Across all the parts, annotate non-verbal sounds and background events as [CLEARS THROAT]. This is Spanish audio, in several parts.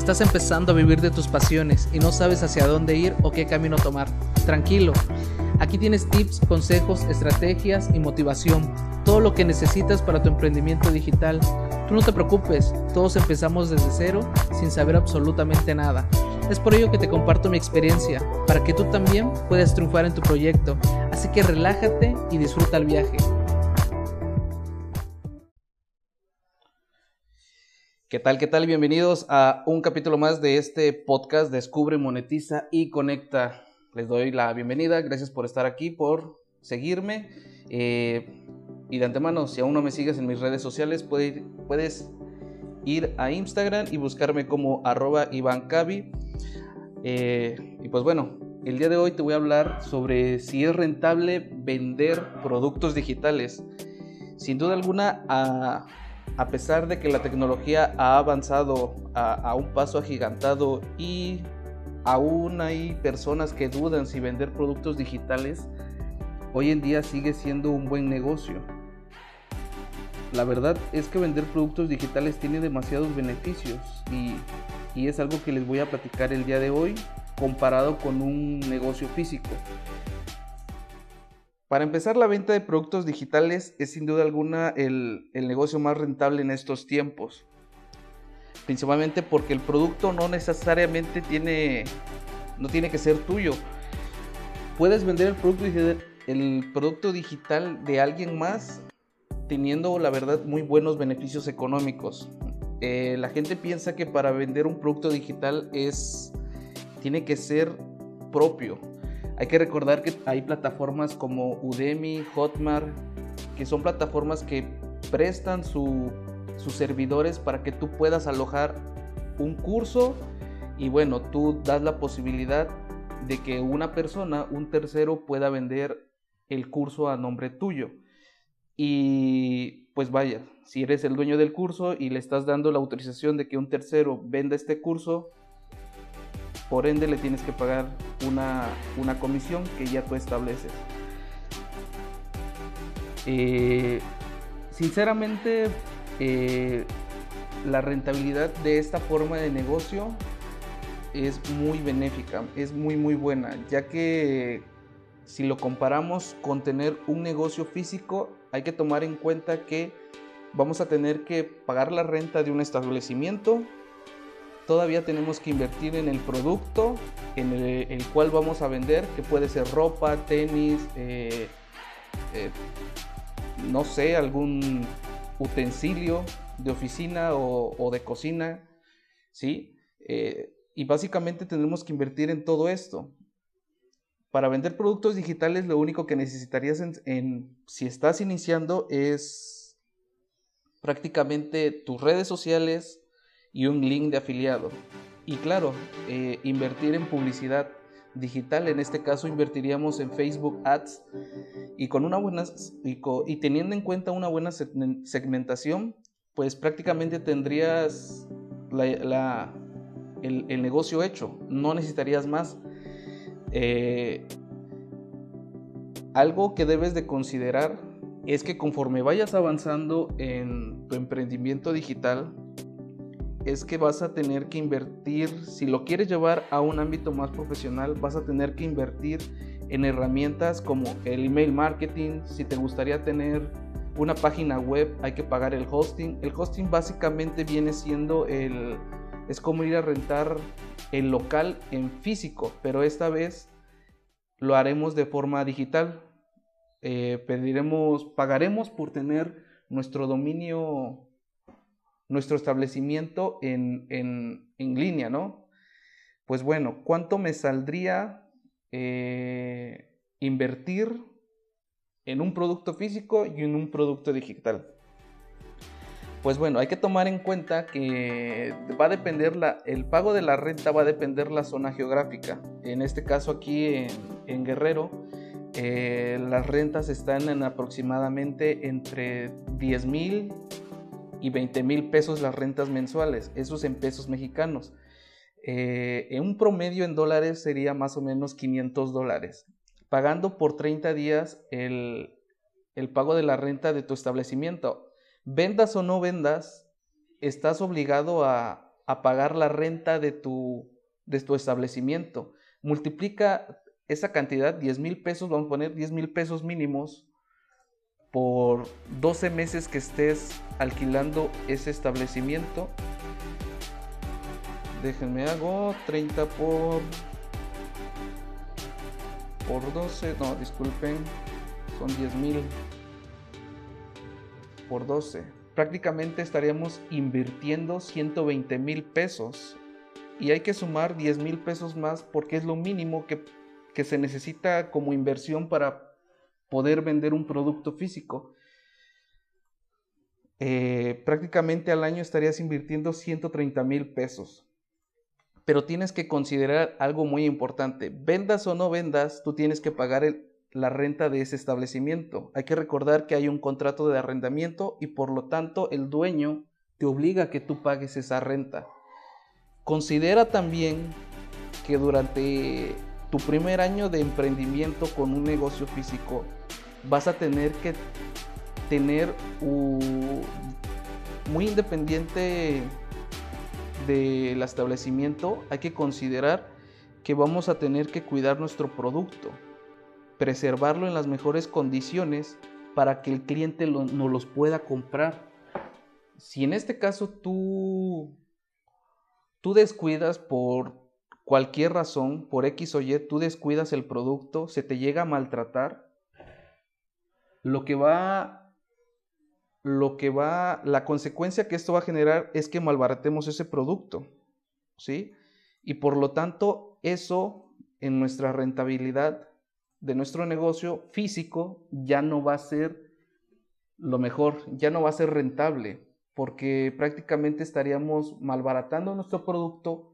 Estás empezando a vivir de tus pasiones y no sabes hacia dónde ir o qué camino tomar. Tranquilo, aquí tienes tips, consejos, estrategias y motivación. Todo lo que necesitas para tu emprendimiento digital. Tú no te preocupes, todos empezamos desde cero sin saber absolutamente nada. Es por ello que te comparto mi experiencia, para que tú también puedas triunfar en tu proyecto. Así que relájate y disfruta el viaje. ¿Qué tal? ¿Qué tal? Bienvenidos a un capítulo más de este podcast Descubre, Monetiza y Conecta. Les doy la bienvenida, gracias por estar aquí, por seguirme. Eh, y de antemano, si aún no me sigues en mis redes sociales, puedes ir a Instagram y buscarme como arroba. Eh, y pues bueno, el día de hoy te voy a hablar sobre si es rentable vender productos digitales. Sin duda alguna, a a pesar de que la tecnología ha avanzado a, un paso agigantado y aún hay personas que dudan si vender productos digitales, hoy en día sigue siendo un buen negocio. La verdad es que vender productos digitales tiene demasiados beneficios y, es algo que les voy a platicar el día de hoy comparado con un negocio físico. Para empezar, la venta de productos digitales es sin duda alguna el, negocio más rentable en estos tiempos. Principalmente porque el producto no necesariamente tiene, no tiene que ser tuyo. Puedes vender el producto, digital de alguien más teniendo, la verdad, muy buenos beneficios económicos. Eh, la gente piensa que para vender un producto digital es, tiene que ser propio hay que recordar que hay plataformas como Udemy, Hotmart, que son plataformas que prestan sus servidores para que tú puedas alojar un curso y bueno, tú das la posibilidad de que una persona, un tercero, pueda vender el curso a nombre tuyo. Y pues vaya, si eres el dueño del curso y le estás dando la autorización de que un tercero venda este curso, por ende le tienes que pagar una, comisión que ya tú estableces. Eh, sinceramente, eh, la rentabilidad de esta forma de negocio es muy benéfica, es muy muy buena, ya que si lo comparamos con tener un negocio físico, hay que tomar en cuenta que vamos a tener que pagar la renta de un establecimiento, todavía tenemos que invertir en el producto en el, cual vamos a vender, que puede ser ropa, tenis, eh, eh, no sé, algún utensilio de oficina o, de cocina, ¿sí? Eh, y básicamente tenemos que invertir en todo esto. Para vender productos digitales lo único que necesitarías en si estás iniciando es prácticamente tus redes sociales, y un link de afiliado. Y claro, eh, invertir en publicidad digital, en este caso invertiríamos en Facebook Ads y con una buena y, teniendo en cuenta una buena segmentación, pues prácticamente tendrías la, el, negocio hecho, no necesitarías más. Eh, algo que debes de considerar es que conforme vayas avanzando en tu emprendimiento digital, es que vas a tener que invertir, si lo quieres llevar a un ámbito más profesional, vas a tener que invertir en herramientas como el email marketing, si te gustaría tener una página web, hay que pagar el hosting. El hosting básicamente viene siendo el es como ir a rentar el local en físico, pero esta vez lo haremos de forma digital. Eh, pediremos, pagaremos por tener nuestro dominio nuestro establecimiento en, línea, ¿no? Pues bueno, ¿cuánto me saldría eh, invertir en un producto físico y en un producto digital? Pues bueno, hay que tomar en cuenta que va a depender la, el pago de la renta va a depender la zona geográfica. En este caso aquí en, Guerrero, eh, las rentas están en aproximadamente entre 10 mil y 20 mil pesos las rentas mensuales, esos en pesos mexicanos. Eh, en un promedio en dólares sería más o menos 500 dólares. Pagando por 30 días el, pago de la renta de tu establecimiento. Vendas o no vendas, estás obligado a, a pagar la renta de tu, de tu establecimiento. Multiplica esa cantidad, 10 mil pesos, vamos a poner 10 mil pesos mínimos por 12 meses que estés alquilando ese establecimiento. Déjenme hago 30 por por 12, no, disculpen, son 10 mil por 12. Prácticamente estaríamos invirtiendo 120 mil pesos y hay que sumar 10 mil pesos más porque es lo mínimo que, que se necesita como inversión para poder vender un producto físico. Eh, prácticamente al año estarías invirtiendo 130 mil pesos. Pero tienes que considerar algo muy importante. Vendas o no vendas, tú tienes que pagar la renta de ese establecimiento. Hay que recordar que hay un contrato de arrendamiento y por lo tanto el dueño te obliga a que tú pagues esa renta. Considera también que durante tu primer año de emprendimiento con un negocio físico, vas a tener que tener muy independiente del establecimiento, hay que considerar que vamos a tener que cuidar nuestro producto, preservarlo en las mejores condiciones para que el cliente no los pueda comprar. Si en este caso tú, tú descuidas por cualquier razón, por X o Y, tú descuidas el producto, se te llega a maltratar, lo que va, lo que va, la consecuencia que esto va a generar es que malbaratemos ese producto, ¿sí? Y por lo tanto, eso en nuestra rentabilidad de nuestro negocio físico ya no va a ser lo mejor, ya no va a ser rentable, porque prácticamente estaríamos malbaratando nuestro producto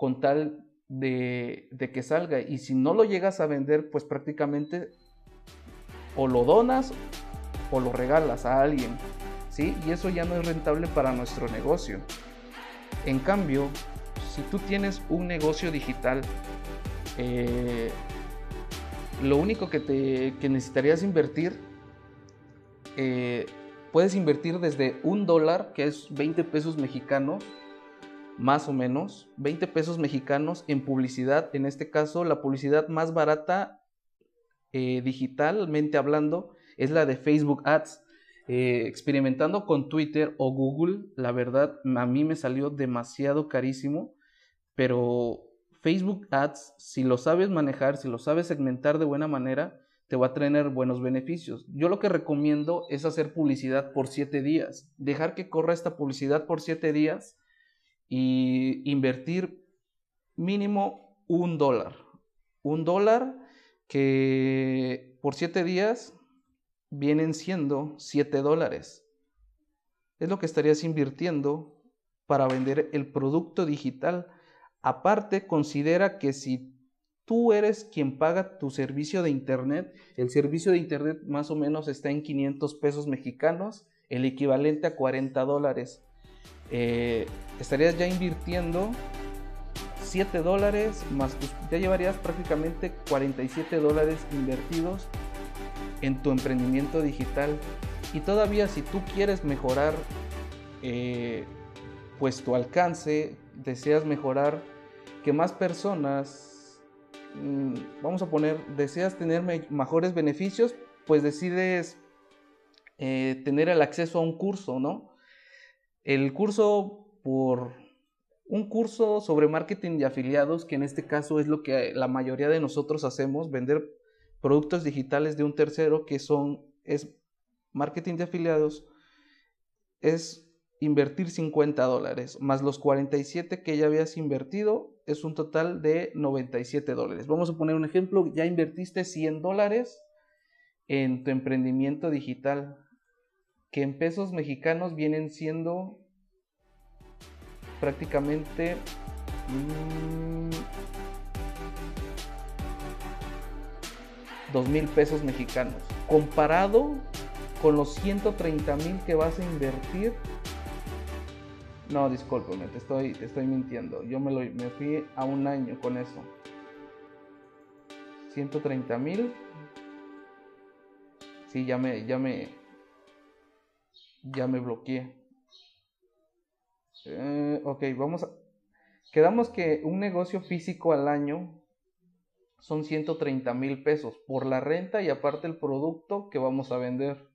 con tal de, que salga. Y si no lo llegas a vender, pues prácticamente o lo donas o lo regalas a alguien, ¿sí? Y eso ya no es rentable para nuestro negocio. En cambio, si tú tienes un negocio digital, eh, lo único que, te, necesitarías invertir, eh, puedes invertir desde un dólar, que es 20 pesos mexicanos, más o menos, 20 pesos mexicanos en publicidad. En este caso, la publicidad más barata eh, digitalmente hablando es la de Facebook Ads. Eh, experimentando con Twitter o Google, la verdad a mí me salió demasiado carísimo, pero Facebook Ads, si lo sabes manejar, si lo sabes segmentar de buena manera, te va a tener buenos beneficios. Yo lo que recomiendo es hacer publicidad por 7 días, dejar que corra esta publicidad por 7 días y invertir mínimo un dólar. Un dólar que por 7 días vienen siendo 7 dólares. Es lo que estarías invirtiendo para vender el producto digital. Aparte, considera que si tú eres quien paga tu servicio de Internet, el servicio de Internet más o menos está en 500 pesos mexicanos, el equivalente a 40 dólares. Eh, estarías ya invirtiendo 7 dólares más ya llevarías prácticamente 47 dólares invertidos en tu emprendimiento digital. Y todavía si tú quieres mejorar eh, pues tu alcance deseas mejorar que más personas mm, vamos a poner deseas tener mejores beneficios pues decides eh, tener el acceso a un curso no el curso por un curso sobre marketing de afiliados, que en este caso es lo que la mayoría de nosotros hacemos, vender productos digitales de un tercero, que son, es marketing de afiliados, es invertir 50 dólares, más los 47 que ya habías invertido, es un total de 97 dólares. Vamos a poner un ejemplo, ya invertiste 100 dólares en tu emprendimiento digital, que en pesos mexicanos vienen siendo prácticamente mmm, dos mil pesos mexicanos. Comparado con los 130 mil que vas a invertir. No, discúlpame, te estoy, te estoy mintiendo. Yo me, lo, me fui a un año con eso. 130 mil. Sí, ya me, ya me, ya me bloqueé. Eh, ok, vamos a... Quedamos que un negocio físico al año son 130 mil pesos por la renta y aparte el producto que vamos a vender.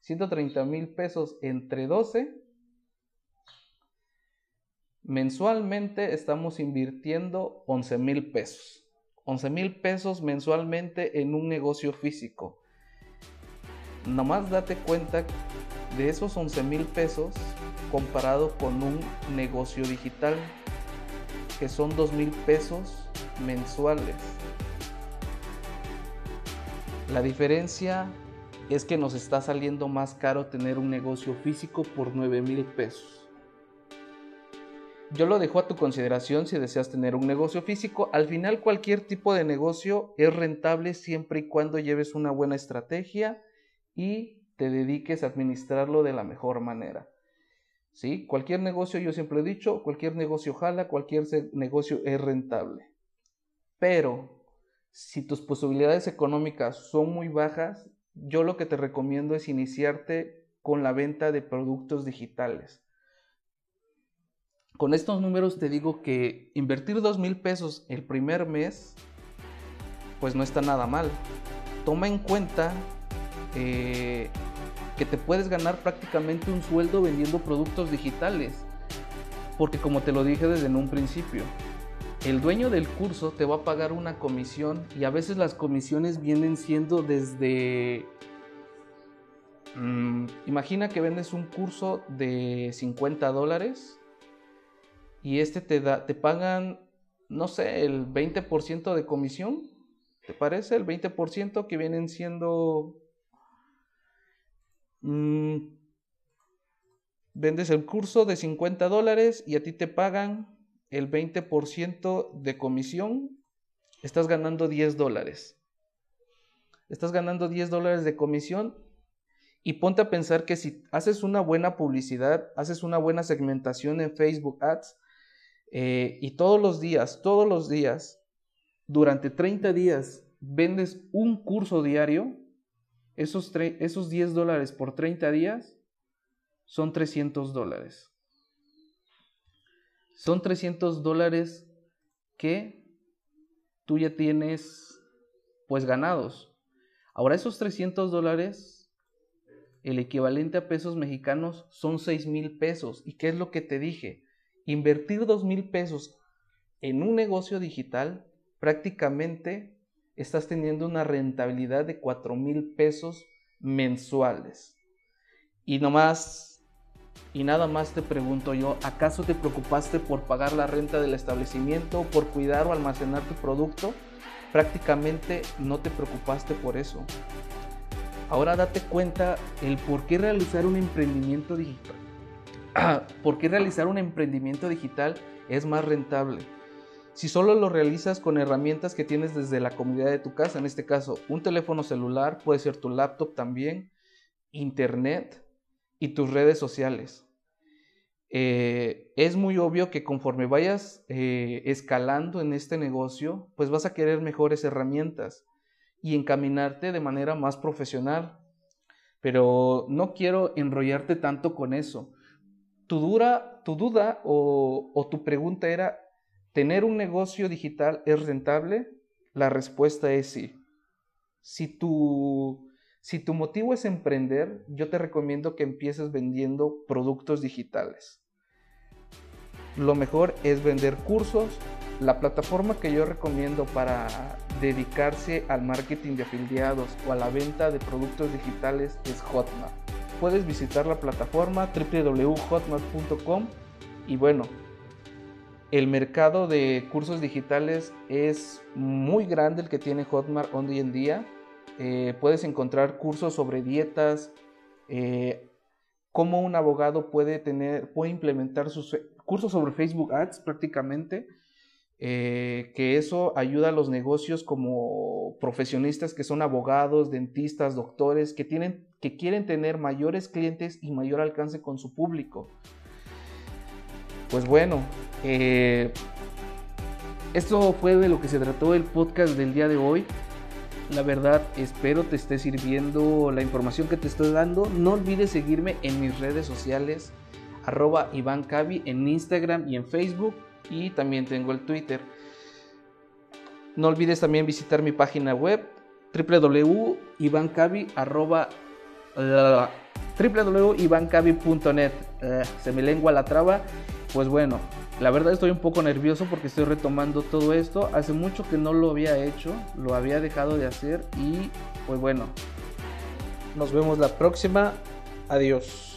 130 mil pesos entre 12. Mensualmente estamos invirtiendo 11 mil pesos. 11 mil pesos mensualmente en un negocio físico. Nomás date cuenta de esos 11 mil pesos comparado con un negocio digital que son 2 mil pesos mensuales. La diferencia es que nos está saliendo más caro tener un negocio físico por 9 mil pesos. Yo lo dejo a tu consideración si deseas tener un negocio físico. Al final cualquier tipo de negocio es rentable siempre y cuando lleves una buena estrategia y te dediques a administrarlo de la mejor manera. ¿Sí? Cualquier negocio, yo siempre he dicho, cualquier negocio jala, cualquier negocio es rentable. Pero si tus posibilidades económicas son muy bajas, yo lo que te recomiendo es iniciarte con la venta de productos digitales. Con estos números te digo que invertir dos mil pesos el primer mes, pues no está nada mal. Toma en cuenta eh, que te puedes ganar prácticamente un sueldo vendiendo productos digitales. Porque como te lo dije desde un principio, el dueño del curso te va a pagar una comisión y a veces las comisiones vienen siendo desde... Mm, imagina que vendes un curso de 50 dólares y este te, da, te pagan, no sé, el 20% de comisión. ¿Te parece? El 20% que vienen siendo... Mm, vendes el curso de 50 dólares y a ti te pagan el 20% de comisión, estás ganando 10 dólares. Estás ganando 10 dólares de comisión y ponte a pensar que si haces una buena publicidad, haces una buena segmentación en Facebook Ads eh, y todos los días, todos los días, durante 30 días, vendes un curso diario, esos, esos 10 dólares por 30 días son 300 dólares. Son 300 dólares que tú ya tienes pues ganados. Ahora esos 300 dólares, el equivalente a pesos mexicanos son 6 mil pesos. ¿Y qué es lo que te dije? Invertir 2 mil pesos en un negocio digital, prácticamente estás teniendo una rentabilidad de 4 mil pesos mensuales. Y y nada más te pregunto yo, ¿acaso te preocupaste por pagar la renta del establecimiento, por cuidar o almacenar tu producto? Prácticamente no te preocupaste por eso. Ahora date cuenta el por qué realizar un emprendimiento digital. [CLEARS THROAT] ¿Por qué realizar un emprendimiento digital es más rentable? Si solo lo realizas con herramientas que tienes desde la comunidad de tu casa, en este caso un teléfono celular, puede ser tu laptop también, internet, y tus redes sociales. Eh, es muy obvio que conforme vayas eh, escalando en este negocio, pues vas a querer mejores herramientas y encaminarte de manera más profesional. Pero no quiero enrollarte tanto con eso. Tu, duda o tu pregunta era, ¿tener un negocio digital es rentable? La respuesta es sí. Si tu si tu motivo es emprender, yo te recomiendo que empieces vendiendo productos digitales. Lo mejor es vender cursos. La plataforma que yo recomiendo para dedicarse al marketing de afiliados o a la venta de productos digitales es Hotmart. Puedes visitar la plataforma www.hotmart.com y bueno, el mercado de cursos digitales es muy grande el que tiene Hotmart hoy en día eh, puedes encontrar cursos sobre dietas, eh, cómo un abogado puede tener, puede implementar sus cursos sobre Facebook Ads prácticamente, eh, que eso ayuda a los negocios como profesionistas que son abogados, dentistas, doctores, que, tienen, que quieren tener mayores clientes y mayor alcance con su público. Pues bueno, esto fue de lo que se trató el podcast del día de hoy. La verdad, espero te esté sirviendo la información que te estoy dando. No olvides seguirme en mis redes sociales. arroba Iván en Instagram y en Facebook y también tengo el Twitter. No olvides también visitar mi página web www.ivancavi.net eh, se me lengua la traba. Pues bueno, la verdad estoy un poco nervioso porque estoy retomando todo esto. Hace mucho que no lo había hecho, lo había dejado de hacer y pues bueno, nos vemos la próxima. Adiós.